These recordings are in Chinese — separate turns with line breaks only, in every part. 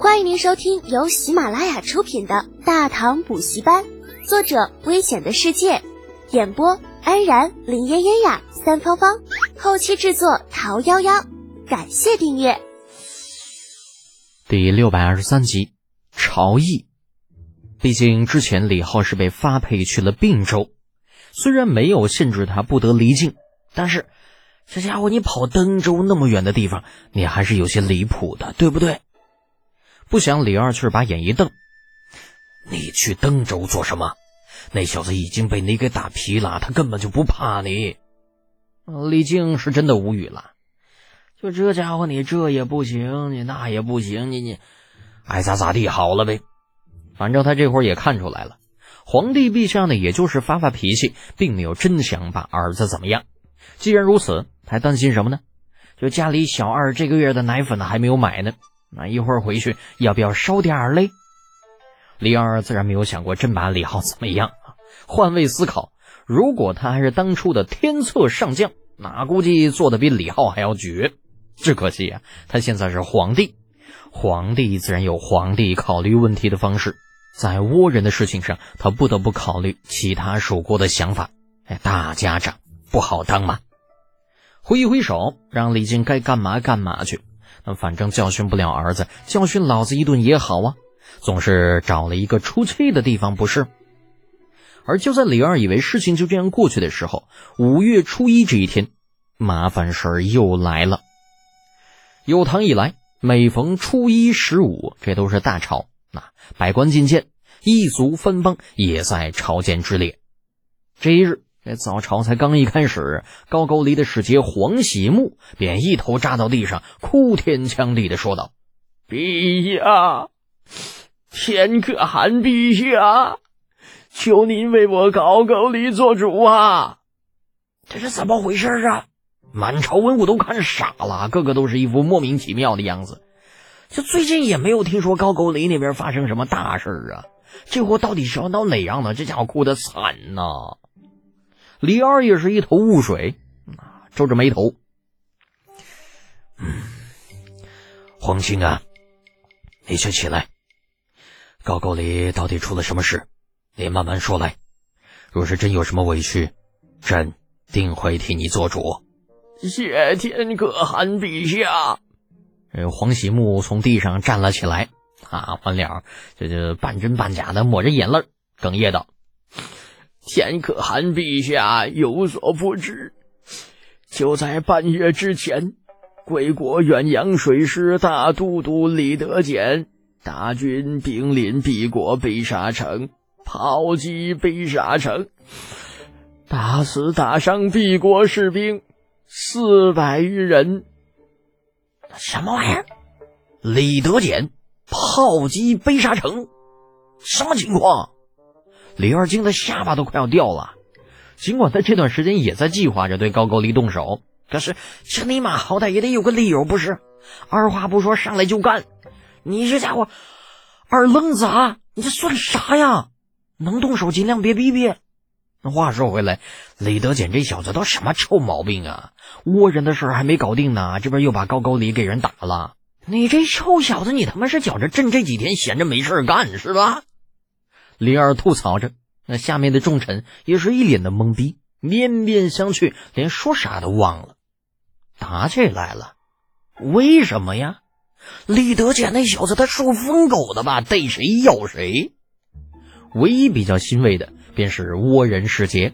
欢迎您收听由喜马拉雅出品的《大唐补习班》，作者：危险的世界，演播：安然、林嫣嫣呀、三芳芳，后期制作：桃夭夭。感谢订阅。
第六百二十三集，朝议。毕竟之前李浩是被发配去了并州，虽然没有限制他不得离境，但是这家伙你跑登州那么远的地方，你还是有些离谱的，对不对？不想李二却把眼一瞪：“你去登州做什么？那小子已经被你给打皮了，他根本就不怕你。”李靖是真的无语了。就这家伙，你这也不行，你那也不行，你你爱咋咋地好了呗。反正他这会儿也看出来了，皇帝陛下呢，也就是发发脾气，并没有真想把儿子怎么样。既然如此，还担心什么呢？就家里小二这个月的奶粉呢还没有买呢，那一会儿回去要不要烧点儿嘞？李二自然没有想过真把李浩怎么样啊。换位思考，如果他还是当初的天策上将，那估计做的比李浩还要绝。只可惜啊，他现在是皇帝，皇帝自然有皇帝考虑问题的方式，在倭人的事情上，他不得不考虑其他属国的想法。哎，大家长不好当嘛！挥一挥手，让李靖该干嘛干嘛去。反正教训不了儿子，教训老子一顿也好啊，总是找了一个出气的地方，不是？而就在李二以为事情就这样过去的时候，五月初一这一天，麻烦事儿又来了。有唐以来，每逢初一、十五，这都是大朝，那百官觐见，一族分封，也在朝见之列。这一日，这早朝才刚一开始，高句丽的使节黄喜木便一头扎到地上，哭天抢地的说道：“
陛下，天可汗陛下，求您为我高句丽做主啊！
这是怎么回事啊？”满朝文武都看傻了，个个都是一副莫名其妙的样子。就最近也没有听说高句丽那边发生什么大事啊，这货到底是要闹哪样呢？这家伙哭的惨呐！李二也是一头雾水，皱着眉头。嗯，皇亲啊，你先起来。高沟里到底出了什么事？你慢慢说来。若是真有什么委屈，朕定会替你做主。
谢天可汗陛下。
呃，黄喜木从地上站了起来，啊，完了，这这半真半假的抹着眼泪，哽咽道：“
天可汗陛下有所不知，就在半月之前，贵国远洋水师大都督李德俭大军兵临敝国北沙城，炮击北沙城，打死打伤敝国士兵。”四百余人，
什么玩意儿？李德俭炮击悲沙城，什么情况？李二惊的下巴都快要掉了。尽管他这段时间也在计划着对高句丽动手，可是这尼玛好歹也得有个理由不是？二话不说上来就干，你这家伙二愣子啊！你这算啥呀？能动手尽量别逼逼。那话说回来，李德俭这小子都什么臭毛病啊？倭人的事还没搞定呢，这边又把高句丽给人打了。你这臭小子，你他妈是觉着朕这几天闲着没事干是吧？李二吐槽着，那下面的众臣也是一脸的懵逼，面面相觑，连说啥都忘了。打起来了，为什么呀？李德俭那小子他是疯狗的吧？逮谁咬谁。唯一比较欣慰的。便是倭人使节，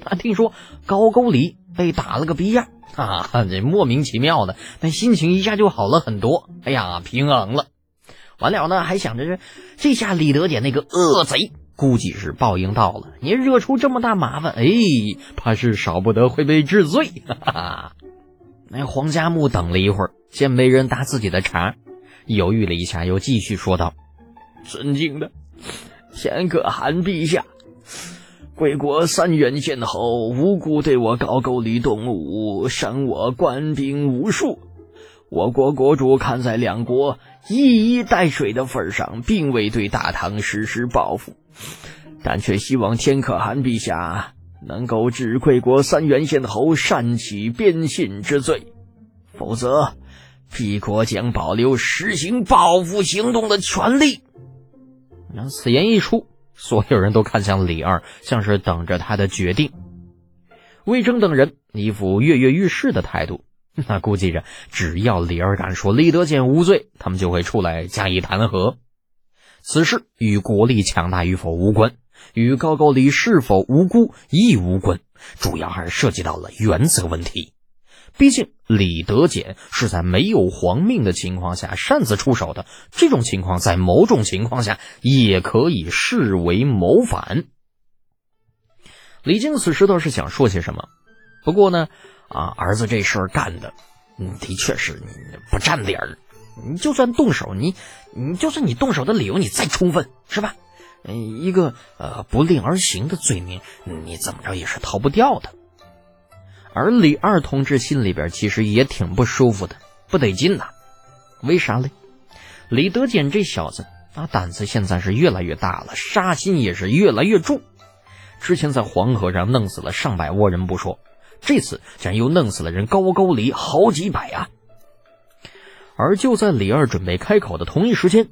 他听说高句丽被打了个逼样啊，这莫名其妙的，但心情一下就好了很多。哎呀，平衡了。完了呢，还想着这这下李德俭那个恶贼估计是报应到了。您惹出这么大麻烦，哎，怕是少不得会被治罪。哈哈。那黄家木等了一会儿，见没人搭自己的茬，犹豫了一下，又继续说道：“
尊敬的天可汗陛下。”贵国三原县侯无辜对我高句丽动武，伤我官兵无数。我国国主看在两国一衣带水的份上，并未对大唐实施报复，但却希望天可汗陛下能够治贵国三原县侯擅起编信之罪，否则帝国将保留实行报复行动的权利。
然后此言一出，所有人都看向李二，像是等着他的决定。魏征等人一副跃跃欲试的态度，那估计着只要李二敢说李德俭无罪，他们就会出来加以弹劾。此事与国力强大与否无关，与高句丽是否无辜亦无关，主要还是涉及到了原则问题。毕竟李德俭是在没有皇命的情况下擅自出手的，这种情况在某种情况下也可以视为谋反。李靖此时倒是想说些什么，不过呢，啊，儿子这事儿干的，嗯的确是不占理儿。你就算动手，你你就算你动手的理由你再充分，是吧？一个呃不令而行的罪名，你怎么着也是逃不掉的。而李二同志心里边其实也挺不舒服的，不得劲呐。为啥嘞？李德俭这小子啊，胆子现在是越来越大了，杀心也是越来越重。之前在黄河上弄死了上百倭人不说，这次竟然又弄死了人高句丽好几百啊！而就在李二准备开口的同一时间，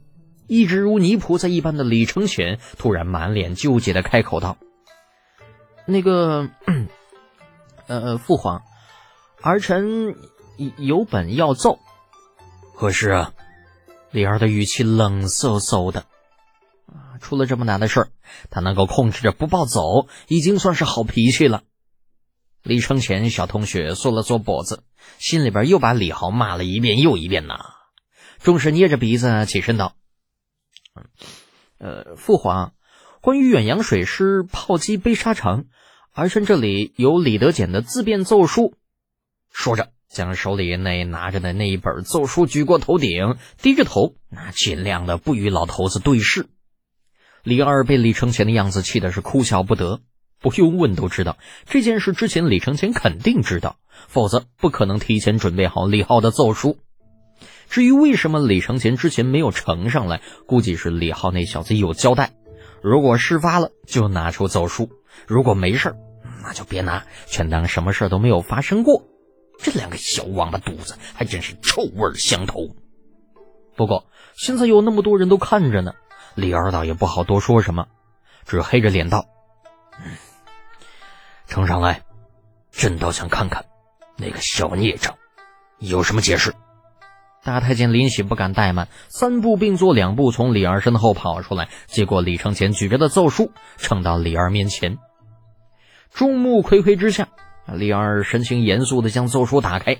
一直如泥菩萨一般的李承乾突然满脸纠结的开口道：“那个，呃，父皇，儿臣有本要奏。
何事啊？”
李二的语气冷飕飕的。啊，出了这么难的事儿，他能够控制着不暴走，已经算是好脾气了。李承前小同学缩了缩脖子，心里边又把李豪骂了一遍又一遍呐。终是捏着鼻子起身道：“呃，父皇，关于远洋水师炮击悲沙城，儿臣这里有李德俭的自辩奏书。”说着，将手里那拿着的那一本奏书举过头顶，低着头，那尽量的不与老头子对视。李二被李承前的样子气的是哭笑不得。不用问都知道这件事之前，李承前肯定知道，否则不可能提前准备好李浩的奏书。至于为什么李承前之前没有呈上来，估计是李浩那小子有交代：如果事发了，就拿出奏书；如果没事那就别拿，全当什么事都没有发生过。这两个小王八犊子还真是臭味相投。不过现在有那么多人都看着呢，李二倒也不好多说什么，只黑着脸道：“嗯。”呈上来，朕倒想看看那个小孽障有什么解释。大太监林喜不敢怠慢，三步并作两步从李二身后跑出来，接过李承前举着的奏书，呈到李二面前。众目睽睽之下，李二神情严肃的将奏书打开，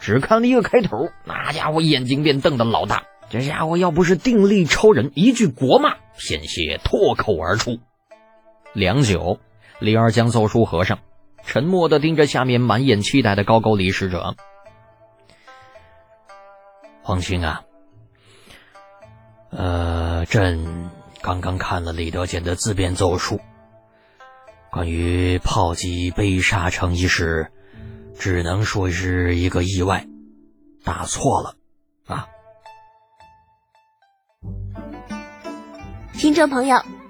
只看了一个开头，那家伙眼睛便瞪得老大。这家伙要不是定力超人，一句国骂险些脱口而出。良久。李二将奏书合上，沉默的盯着下面满眼期待的高句丽使者。皇兄啊，呃，朕刚刚看了李德俭的自辩奏书，关于炮击悲沙城一事，只能说是一个意外，打错了啊。
听众朋友。